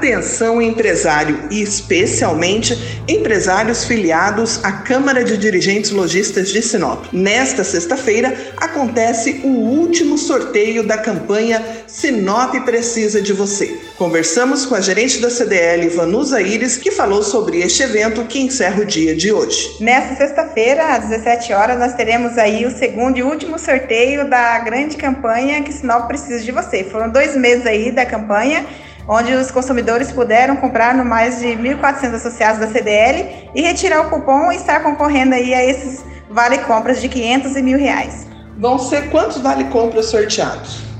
Atenção empresário e especialmente empresários filiados à Câmara de Dirigentes Logistas de Sinop. Nesta sexta-feira acontece o último sorteio da campanha Sinop Precisa de Você. Conversamos com a gerente da CDL, Vanusa Iris, que falou sobre este evento que encerra o dia de hoje. Nesta sexta-feira, às 17 horas, nós teremos aí o segundo e último sorteio da grande campanha que Sinop Precisa de Você. Foram dois meses aí da campanha onde os consumidores puderam comprar no mais de 1.400 associados da CDL e retirar o cupom e estar concorrendo aí a esses vale compras de 500 e mil reais. Vão ser quantos vale compras sorteados?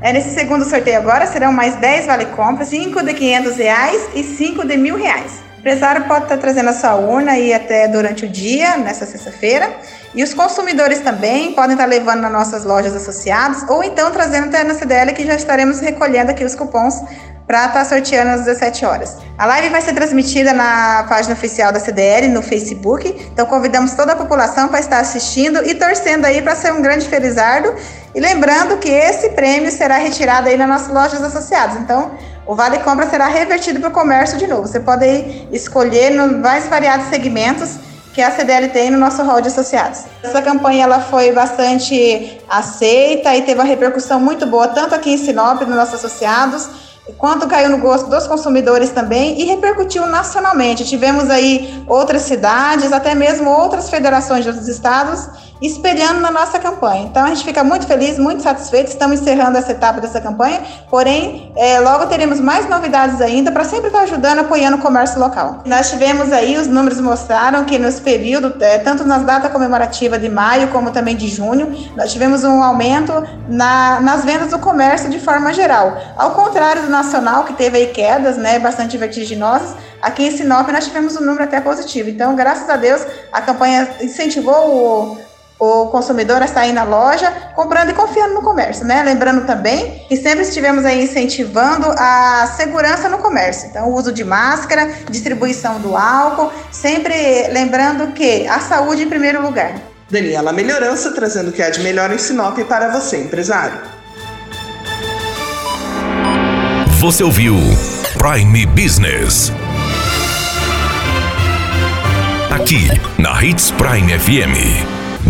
É, nesse segundo sorteio agora serão mais 10 vale compras, 5 de 500 reais e 5 de mil reais. O empresário pode estar trazendo a sua urna aí até durante o dia, nessa sexta-feira. E os consumidores também podem estar levando nas nossas lojas associadas ou então trazendo até na CDL que já estaremos recolhendo aqui os cupons para estar tá sorteando às 17 horas. A live vai ser transmitida na página oficial da CDL no Facebook, então convidamos toda a população para estar assistindo e torcendo aí para ser um grande felizardo. E lembrando que esse prêmio será retirado aí nas nossas lojas associadas. Então, o Vale Compra será revertido para o comércio de novo. Você pode aí escolher nos mais variados segmentos que a CDL tem no nosso hall de associados. Essa campanha ela foi bastante aceita e teve uma repercussão muito boa, tanto aqui em Sinop, nos nossos associados, quanto caiu no gosto dos consumidores também e repercutiu nacionalmente. Tivemos aí outras cidades, até mesmo outras federações de outros estados espelhando na nossa campanha. Então a gente fica muito feliz, muito satisfeito. Estamos encerrando essa etapa dessa campanha, porém é, logo teremos mais novidades ainda para sempre estar ajudando, apoiando o comércio local. Nós tivemos aí os números mostraram que nos período, é, tanto nas datas comemorativas de maio como também de junho, nós tivemos um aumento na, nas vendas do comércio de forma geral. Ao contrário do nacional que teve aí quedas, né, bastante vertiginosas. Aqui em Sinop nós tivemos um número até positivo. Então, graças a Deus, a campanha incentivou o o consumidor a sair na loja comprando e confiando no comércio, né? Lembrando também que sempre estivemos aí incentivando a segurança no comércio. Então, o uso de máscara, distribuição do álcool, sempre lembrando que a saúde em primeiro lugar. Daniela Melhorança trazendo o que há de melhor em Sinop para você, empresário. Você ouviu Prime Business. Aqui, na Hits Prime FM.